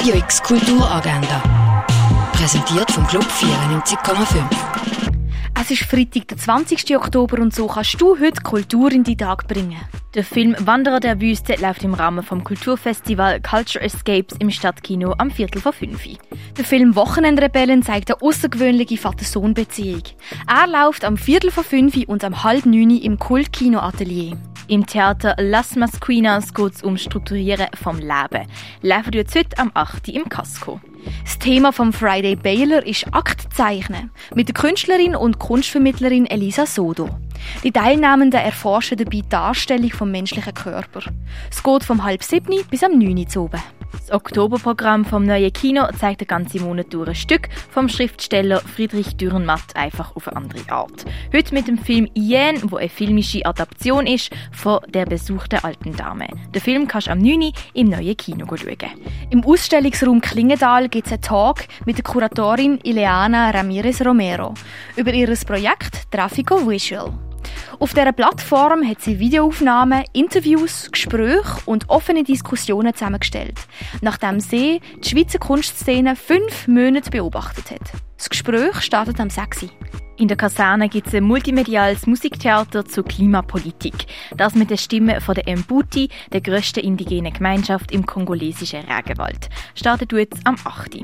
Radio X Kulturagenda. Präsentiert vom Club 94,5. Es ist Freitag, der 20. Oktober und so kannst du heute Kultur in die Tag bringen. Der Film Wanderer der Wüste läuft im Rahmen vom Kulturfestival Culture Escapes im Stadtkino am Viertel vor fünf. Der Film Wochenendrebellen zeigt eine außergewöhnliche Vater-Sohn-Beziehung. Er läuft am Viertel vor fünf und am halb neun im Kultkino-Atelier. Im Theater Las Masquinas geht es um Strukturieren vom Leben. Laufen jetzt heute am 8. im Casco. Das Thema vom Friday Baylor ist Aktzeichnen mit der Künstlerin und Kunstvermittlerin Elisa Sodo. Die Teilnehmenden erforschen dabei die Darstellung vom menschlichen Körper. Es geht vom halb sieben bis am neun Uhr oben. Das Oktoberprogramm vom neuen Kino zeigt den ganzen Monat durch ein Stück vom Schriftsteller Friedrich Dürrenmatt einfach auf eine andere Art. Heute mit dem Film Yen, wo eine filmische Adaption ist von Der Besuch der alten Dame. Den Film kannst du am 9. im neuen Kino schauen. Im Ausstellungsraum Klingendal gibt es einen Talk mit der Kuratorin Ileana Ramirez Romero über ihr Projekt Trafico Visual. Auf dieser Plattform hat sie Videoaufnahmen, Interviews, Gespräche und offene Diskussionen zusammengestellt, nachdem sie die Schweizer Kunstszene fünf Monate beobachtet hat. Das Gespräch startet am 6. In der Kaserne gibt es ein multimediales Musiktheater zur Klimapolitik. Das mit der Stimme von der Mbuti, der grössten indigenen Gemeinschaft im kongolesischen Regenwald. Startet jetzt am 8.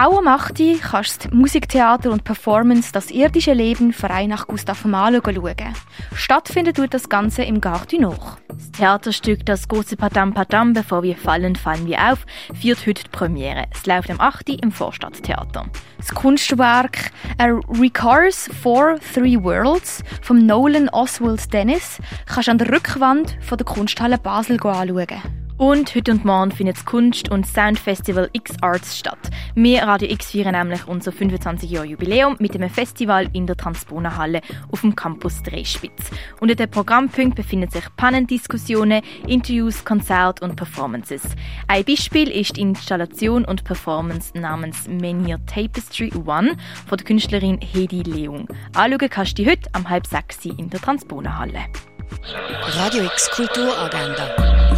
Auch am 8. kannst du Musiktheater und Performance Das irdische Leben Verein nach Gustav Mahler schauen. Stattfindet tut das Ganze im Garten noch. Das Theaterstück Das große Padam Padam, bevor wir fallen, fallen wir auf, führt heute die Premiere. Es läuft am 8. im Vorstadttheater. Das Kunstwerk A Recars for Three Worlds von Nolan Oswald Dennis kannst du an der Rückwand von der Kunsthalle Basel anschauen. Und heute und morgen findet das Kunst- und Soundfestival X-Arts statt. Wir Radio X feiern nämlich unser 25 Jahr Jubiläum mit einem Festival in der Transponerhalle auf dem Campus Dreispitz. Unter den Programmpunkt befinden sich Panel-Diskussionen, Interviews, Konzerte und Performances. Ein Beispiel ist die Installation und Performance namens Menhir Tapestry One von der Künstlerin Hedi Leung. Anschauen kannst du heute am halb sechs in der Transponerhalle. Radio X Kulturagenda.